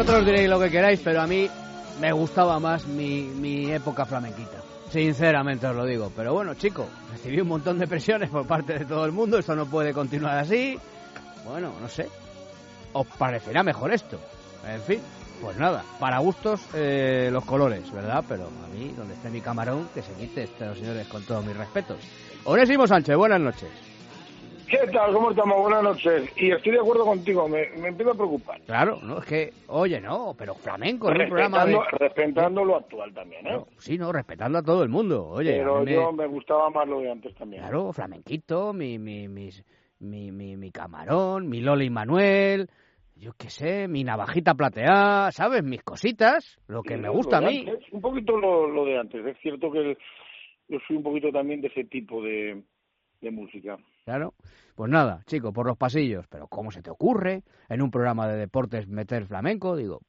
Vosotros diréis lo que queráis, pero a mí me gustaba más mi, mi época flamenquita. Sinceramente os lo digo. Pero bueno, chico, recibí un montón de presiones por parte de todo el mundo. Esto no puede continuar así. Bueno, no sé. ¿Os parecerá mejor esto? En fin, pues nada, para gustos eh, los colores, ¿verdad? Pero a mí, donde esté mi camarón, que se quite estos señores con todos mis respetos. Onésimo Sánchez, buenas noches. ¿Qué tal? ¿Cómo estamos? Buenas noches. Y estoy de acuerdo contigo, me, me empiezo a preocupar. Claro, no, es que, oye, no, pero flamenco en un programa de... Respetando, lo actual también, ¿eh? No, sí, no, respetando a todo el mundo, oye. Pero mí me- yo me gustaba más lo de antes también. Claro, flamenquito, mi, mi, mis- mi, mi, mi camarón, mi Loli Manuel, yo qué sé, mi navajita plateada, ¿sabes? Mis cositas, lo que me gusta a mí. antes, un poquito lo, lo de antes. Es cierto que yo soy un poquito también de ese tipo de, de música. Claro. Pues nada, chico, por los pasillos. Pero ¿cómo se te ocurre en un programa de deportes meter flamenco? Digo,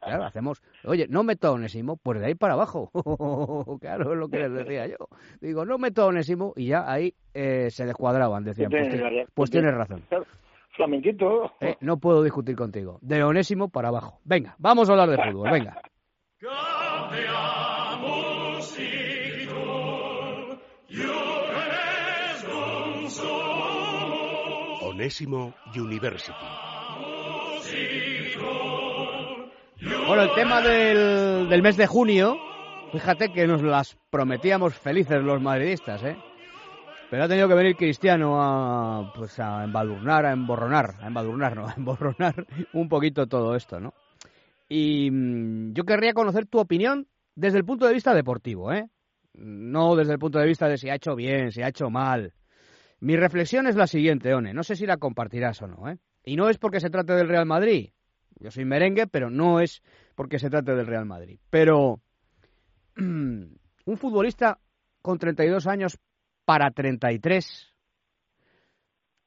claro, hacemos... Oye, no meto a Onésimo, pues de ahí para abajo. claro, es lo que les decía yo. Digo, no meto a Onésimo y ya ahí eh, se descuadraban. Decían, pues, Tienes pues tienes razón. Flamenquito. Eh, no puedo discutir contigo. De Onésimo para abajo. Venga, vamos a hablar de fútbol, venga. Onésimo University. Bueno, el tema del, del mes de junio, fíjate que nos las prometíamos felices los madridistas, ¿eh? Pero ha tenido que venir Cristiano a, pues a embadurnar, a emborronar, a no, a emborronar un poquito todo esto, ¿no? Y mm, yo querría conocer tu opinión desde el punto de vista deportivo, ¿eh? No desde el punto de vista de si ha hecho bien, si ha hecho mal. Mi reflexión es la siguiente, One. No sé si la compartirás o no, ¿eh? Y no es porque se trate del Real Madrid. Yo soy merengue, pero no es porque se trate del Real Madrid. Pero un futbolista con 32 años para 33,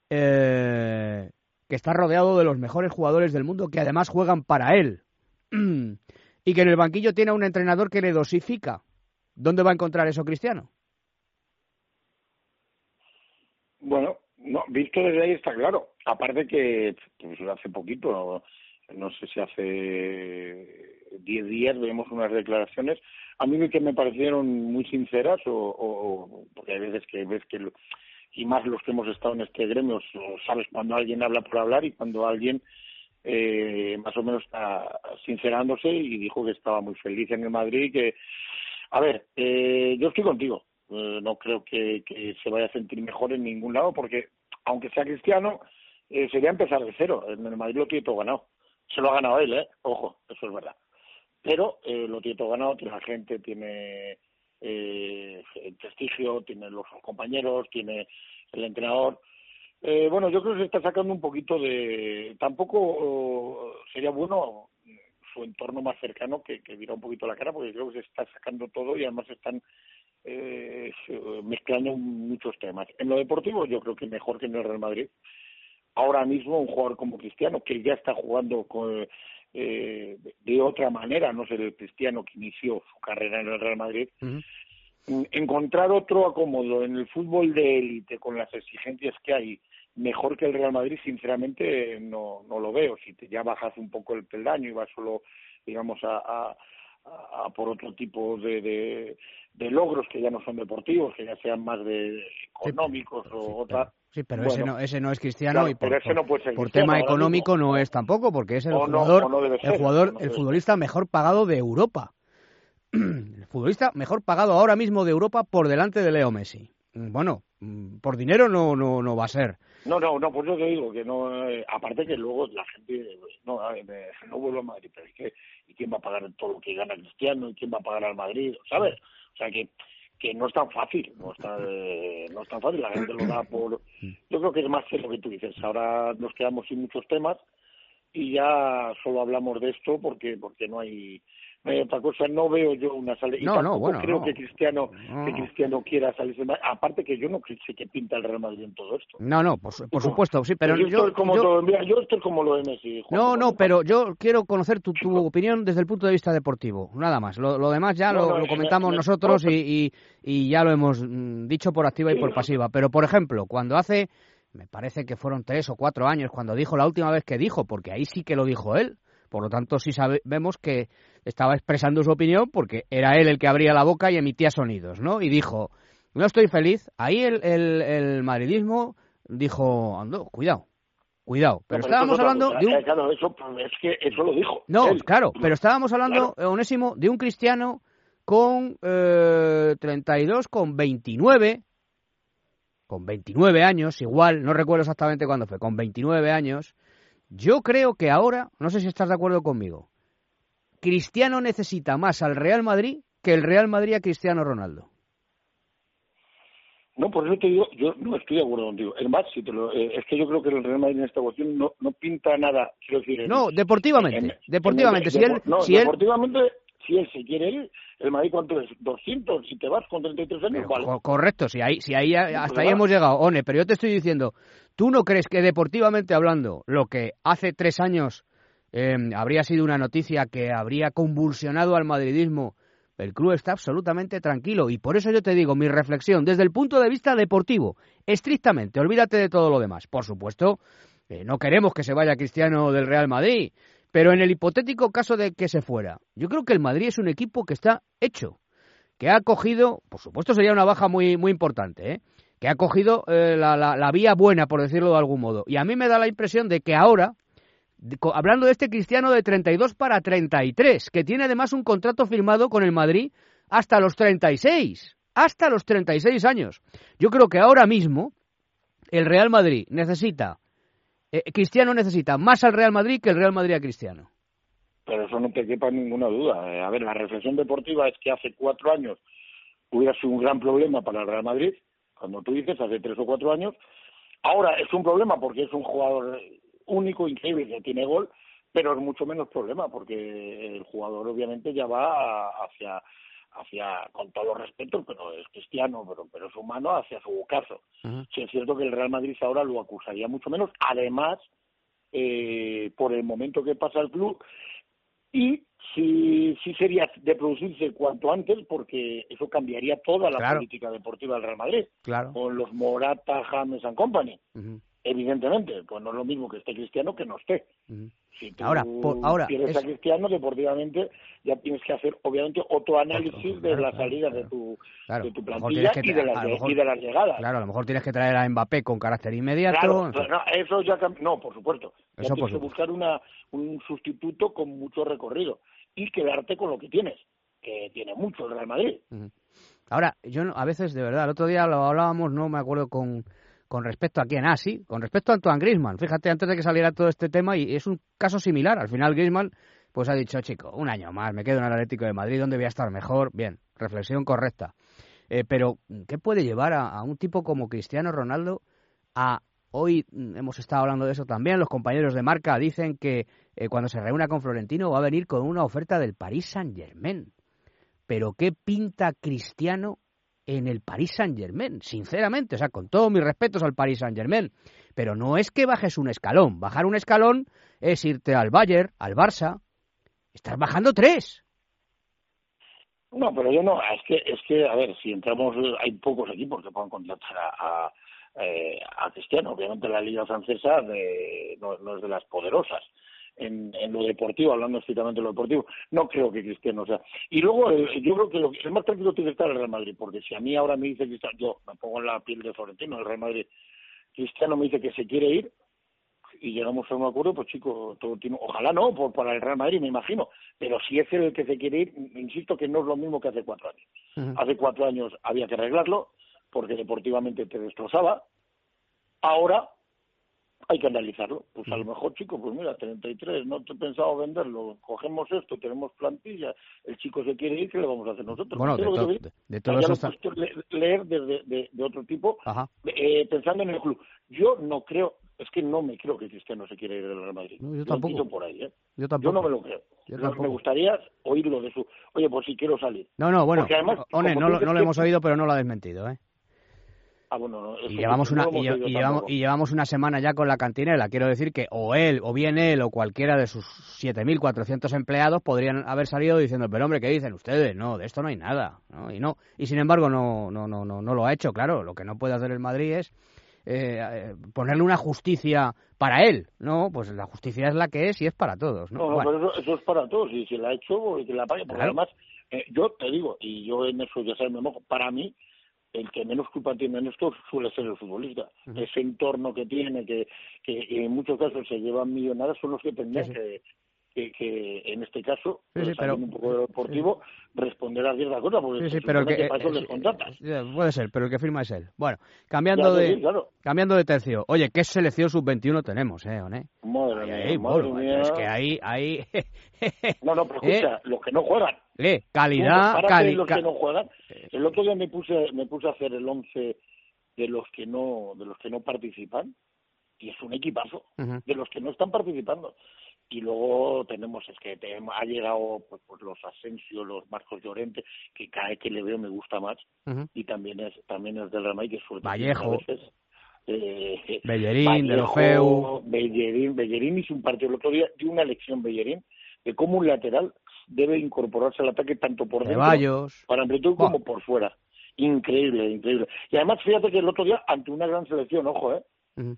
eh, que está rodeado de los mejores jugadores del mundo, que además juegan para él, y que en el banquillo tiene a un entrenador que le dosifica. ¿Dónde va a encontrar eso Cristiano? Bueno, no, visto desde ahí está claro. Aparte que pues, hace poquito, no, sé si hace 10 días, vemos unas declaraciones, a mí que me parecieron muy sinceras, o, o- o- porque hay veces que ves que, y más los que hemos estado en este gremio, sabes cuando alguien habla por hablar y cuando alguien eh, más o menos está sincerándose y dijo que estaba muy feliz en el Madrid que, a ver, eh, yo estoy contigo. Eh, no creo que, se vaya a sentir mejor en ningún lado porque, aunque sea cristiano, eh, sería empezar de cero. En el Madrid lo tiene todo ganado. Se lo ha ganado él, ¿eh? Ojo, eso es verdad. Pero eh, lo tiene todo ganado, tiene la gente, tiene eh, el prestigio, tiene los compañeros, tiene el entrenador. Eh, bueno, yo creo que se está sacando un poquito de... Tampoco sería bueno su entorno más cercano que, que un poquito la cara, porque creo que se está sacando todo y además están eh, mezclando muchos temas. En lo deportivo yo creo que mejor que en el Real Madrid. Ahora mismo un jugador como Cristiano, que ya está jugando con, eh, de- otra manera, no ser el Cristiano que inició su carrera en el Real Madrid, encontrar otro acomodo en el fútbol de élite con las exigencias que hay mejor que el Real Madrid sinceramente no no lo veo si te ya bajas un poco el peldaño y vas solo digamos a, a- a- a por otro tipo de, de, de logros que ya no son deportivos que ya sean más de económicos o otra Sí, pero Bueno, ese, no, ese no es cristiano claro, y por, no puede tema económico mismo. no es tampoco, porque es el no, jugador, no el, jugador el futbolista mejor pagado de Europa. el futbolista mejor pagado ahora mismo de Europa por delante de Leo Messi. Bueno, por dinero no, no, no va a ser. No, no, no, pues yo te digo que no, eh, aparte que luego la gente, pues, no, a ver, me- no vuelvo a Madrid, pero es que, ¿y quién va a pagar todo lo que gana Cristiano? ¿Y quién va a pagar al Madrid? ¿Sabes? O sea que, que no es tan fácil, no es tan, eh, no es tan fácil, la gente lo da por... Yo creo que es más que lo que tú dices, ahora nos quedamos sin muchos temas y ya solo hablamos de esto porque porque no hay no hay otra cosa no veo yo una salida y No, no, tampoco bueno, creo no. que Cristiano No. que Cristiano quiera salirse más aparte que yo no sé qué pinta el Real Madrid en todo esto No, no, por, por supuesto, sí, pero yo, yo, estoy como yo- todo, mira, yo estoy como lo de Messi Juan, no, no, pero yo quiero conocer tu, tu opinión desde el punto de vista deportivo, nada más. Lo, lo demás ya No, lo, no, lo me- comentamos me- nosotros no, y, y, y ya lo hemos mm, dicho por activa y por no. pasiva. Pero, por ejemplo, cuando hace, me parece que fueron tres o cuatro años, cuando dijo la última vez que dijo, porque ahí sí que lo dijo él, Por lo tanto, sí sabemos que estaba expresando su opinión porque era él el que abría la boca y emitía sonidos, ¿no? Y dijo, no estoy feliz. Ahí el, el, madridismo dijo, ando, cuidado, cuidado. Pero, estábamos hablando de un... Eh, claro, eso, es que eso lo dijo. No, claro, pero estábamos hablando, Onésimo, de un cristiano con eh, 32, con 29, con 29 años, igual, no recuerdo exactamente cuándo fue, con 29 años. Yo creo que ahora, no sé si estás de acuerdo conmigo, Cristiano necesita más al Real Madrid que el Real Madrid a Cristiano Ronaldo. No, por eso te digo, yo no estoy de acuerdo contigo. Es más, si te lo, eh, es que yo creo que el Real Madrid en esta cuestión no, no pinta nada. Quiero decir, no, deportivamente. deportivamente. si él, no, deportivamente, si él se quiere ir, el Madrid cuánto es, 200, si te vas con 33 años, Correcto, si ahí, si ahí hasta ahí hemos llegado, One, pero yo te estoy diciendo, ¿tú no crees que deportivamente hablando, lo que hace tres años eh, habría sido una noticia que habría convulsionado al madridismo el club está absolutamente tranquilo y por eso yo te digo mi reflexión desde el punto de vista deportivo, estrictamente, olvídate de todo lo demás. Por supuesto, eh, no queremos que se vaya Cristiano del Real Madrid, pero en el hipotético caso de que se fuera, yo creo que el Madrid es un equipo que está hecho, que ha cogido, por supuesto sería una baja muy, muy importante, ¿eh? que ha cogido eh, la, la vía buena, por decirlo de algún modo. Y a mí me da la impresión de que ahora, hablando de este cristiano de 32 para 33, que tiene además un contrato firmado con el Madrid hasta los 36, hasta los 36 años. Yo creo que ahora mismo el Real Madrid necesita, eh, Cristiano necesita más al Real Madrid que el Real Madrid a Cristiano. Pero eso no te quepa ninguna duda. Eh, a ver, la reflexión deportiva es que hace cuatro años hubiera sido un gran problema para el Real Madrid, cuando tú dices hace tres o cuatro años. Ahora es un problema porque es un jugador único, increíble, que tiene gol, pero es mucho menos problema porque el jugador obviamente ya va hacia hacia con todos los respetos, pero es cristiano, pero, pero es humano, hacia su caso. Si es cierto que el Real Madrid ahora lo acusaría mucho menos, además, eh, por el momento que pasa el club, y sí, sí sería de producirse cuanto antes, porque eso cambiaría toda la política deportiva del Real Madrid, claro. con los Morata, James and Company evidentemente, pues no es lo mismo que esté cristiano que no esté. Si tú ahora, ahora quieres a cristiano, deportivamente ya tienes que hacer, obviamente, otro análisis de la salida de tu, de tu plantilla y, de las, y de las llegadas. Claro, a lo mejor tienes que traer a Mbappé con carácter inmediato. Claro, no, eso ya no, por supuesto. Ya tienes que buscar una, un sustituto con mucho recorrido y quedarte con lo que tienes, que tiene mucho el Real Madrid. Ahora, yo a veces, de verdad, el otro día lo hablábamos, no me acuerdo con con respecto a quién, ah, sí, con respecto a Antoine Griezmann. Fíjate, antes de que saliera todo este tema, y es un caso similar. Al final Griezmann, pues ha dicho, chico, un año más, me quedo en el Atlético de Madrid, donde voy a estar mejor. Bien, reflexión correcta. Eh, pero, ¿qué puede llevar a, un tipo como Cristiano Ronaldo a... Hoy mm, hemos estado hablando de eso también, los compañeros de marca dicen que eh, cuando se reúna con Florentino va a venir con una oferta del Paris Saint-Germain. Pero ¿qué pinta Cristiano en el Paris Saint Germain, sinceramente, o sea, con todos mis respetos al Paris Saint Germain, pero no es que bajes un escalón, bajar un escalón es irte al Bayern, al Barça, estás bajando tres. No, pero yo no, es que, es que, a ver, si entramos, hay pocos equipos que puedan contratar a, a, eh, Cristiano, obviamente la liga francesa no es de las poderosas, en, en, lo deportivo, hablando estrictamente de lo deportivo. No creo que Cristiano sea. Y luego, eh, yo creo que lo, el más tranquilo tiene que estar el Real Madrid, porque si a mí ahora me dice Cristiano, yo me pongo en la piel de Florentino, el Real Madrid, Cristiano me dice que se quiere ir y llegamos a un acuerdo, pues chico, todo tiene, ojalá no, por, para el Real Madrid, me imagino, pero si es el que se quiere ir, insisto que no es lo mismo que hace cuatro años. Hace cuatro años había que arreglarlo, porque deportivamente te destrozaba. Ahora hay que analizarlo. Pues a lo mejor, chico, pues mira, 33, no te he pensado venderlo, cogemos esto, tenemos plantilla, el chico se quiere ir, ¿qué le vamos a hacer nosotros? Bueno, de, de, todo eso está... leer de, de, otro tipo, eh, pensando en el club. Yo no creo, es que no me creo que Cristiano se quiera ir del Real Madrid. yo tampoco. por ahí, ¿eh? Yo tampoco. Yo no me lo creo. Yo me gustaría oírlo de su, oye, pues si quiero salir. No, no, bueno, además, One, no, no lo hemos oído, pero no lo ha desmentido, ¿eh? Ah, bueno, y llevamos una y, llevamos, y llevamos una semana ya con la cantinela. Quiero decir que o él, o bien él, o cualquiera de sus 7.400 empleados podrían haber salido diciendo, pero hombre, ¿qué dicen ustedes? No, de esto no hay nada. Y no y sin embargo no no no no no lo ha hecho. Claro, lo que no puede hacer el Madrid es eh, ponerle una justicia para él. No, pues la justicia es la que es y es para todos. No, no, pero eso, es para todos y si la ha hecho, que la pague. Porque además, eh, yo te digo, y yo en eso ya sabes, me mojo, para mí, el que menos culpa tiene en esto suele ser el futbolista. Ese entorno que tiene, que, que en muchos casos se llevan millonadas, son los que tendrían que, que, en este caso, sí, pero, un poco deportivo, responder a cierta cosa, porque sí, pero el que, Puede ser, pero el que firma es él. Bueno, cambiando de cambiando de tercio. Oye, ¿qué selección sub-21 tenemos, eh, Oné? Madre, mía, Es que ahí... ahí no, no, pero escucha, ¿Eh? los que no juegan. Eh, calidad... calidad los que no juegan. El otro día me puse, me puse a hacer el 11 de los que no de los que no participan y es un equipazo de los que no están participando. Y luego tenemos es que ha llegado pues, pues, los Asensio los Marcos Llorente que cada vez que le veo me gusta más. Y también es también es del Madrid que suele Vallejo. eh, Bellerín del Feu. Bellerín Bellerín hizo un partido el otro día de una lección Bellerín de cómo un lateral debe incorporarse al ataque tanto por dentro para amplitud como por fuera increíble increíble y además fíjate que el otro día ante una gran selección ojo eh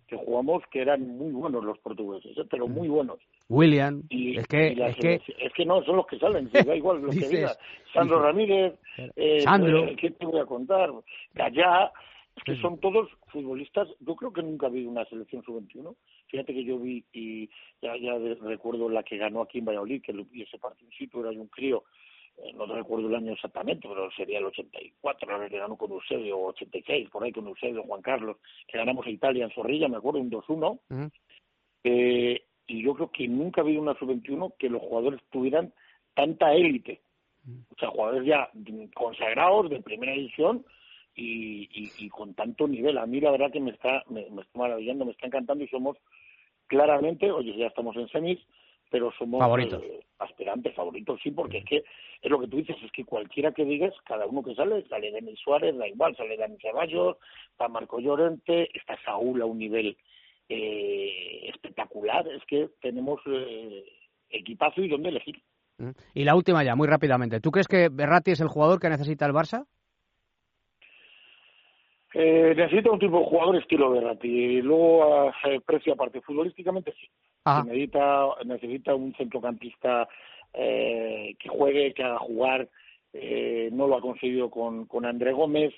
que jugamos que eran muy buenos los portugueses, ¿eh? pero muy buenos. William, es que es que es que no son los que salen, da igual lo que diga. Sandro Ramírez, eh, Sandro, eh, ¿qué te voy a contar? Gallá, es que son todos futbolistas. Yo creo que nunca vi una selección sub-21. Fíjate que yo vi y ya ya recuerdo la que ganó aquí en Valladolid, que ese partido era un crío eh, no recuerdo el año exactamente, pero sería el 84, la que ganó con Eusebio, o 86, por ahí con Eusebio, Juan Carlos, que ganamos a Italia en Zorrilla, me acuerdo, un 2-1. eh, y yo creo que nunca ha habido una sub-21 que los jugadores tuvieran tanta élite. O sea, jugadores ya consagrados de primera edición y, y, con tanto nivel. A mí la verdad que me está, me, me está maravillando, me está encantando y somos claramente, oye, ya estamos en semis, pero somos favoritos. Eh, aspirantes favoritos, sí, porque es que es lo que tú dices, es que cualquiera que digas, cada uno que sale, sale Denis Suárez, da igual, sale Dani Ceballos, está Marco Llorente, está Saúl a un nivel eh, espectacular, es que tenemos eh, equipazo y dónde elegir. Mm. Y la última ya, muy rápidamente, ¿tú crees que Berratti es el jugador que necesita el Barça? Eh, necesita un tipo de jugador estilo Berratti. Y luego, eh, precio aparte, futbolísticamente sí. Necesita, necesita un centrocampista eh, que juegue, que haga jugar. Eh, no lo ha conseguido con, con André Gómez.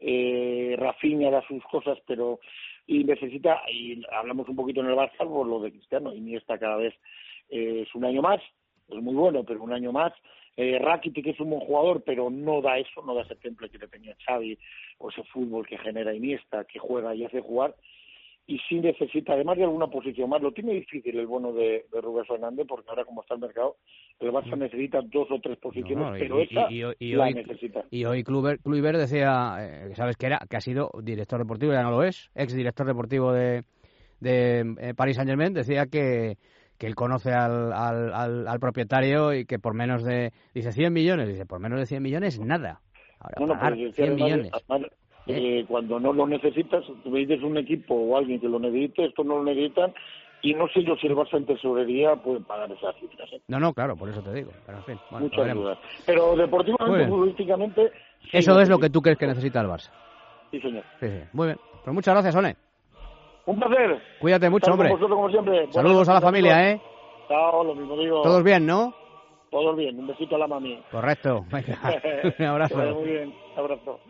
Eh, Rafinha da sus cosas, pero. Y necesita, y hablamos un poquito en el Barça por lo de Cristiano, y ni está cada vez eh, es un año más, es muy bueno, pero un año más eh, Rakitic es un buen jugador, pero no da eso, no da ese temple que le tenía Xavi, o ese fútbol que genera Iniesta, que juega y hace jugar, y sí necesita, además de alguna posición más, lo tiene difícil el bueno de, de Rubén Fernández, porque ahora como está el mercado, el Barça necesita dos o tres posiciones, pero esa la necesita. Y hoy Kluivert, decía, eh, sabes que era, que ha sido director deportivo, ya no lo es, ex director deportivo de, de eh, Paris Saint Germain, decía que que él conoce al, al, al, propietario y que por menos de, dice 100 millones, dice por menos de 100 millones nada. Ahora, pagar 100 millones. ¿Eh? Eh, cuando no lo necesitas, tú dices un equipo o alguien que lo necesite, esto no lo necesitan, y no sé yo si el Barça en tesorería puede pagar esas cifras. ¿eh? No, no, claro, por eso te digo. Pero, en fin, Muchas dudas. Pero deportivamente, futbolísticamente... eso es lo que tú crees que necesita el Barça. Sí, señor. Sí, sí. Muy bien. Pues muchas gracias, One. Un placer. Cuídate mucho, hombre. como siempre. Saludos a la familia, ¿eh? Chao, lo mismo digo. Todos bien, ¿no? Todos bien. Un besito a la mami. Correcto. Venga. un abrazo. muy bien. Un abrazo.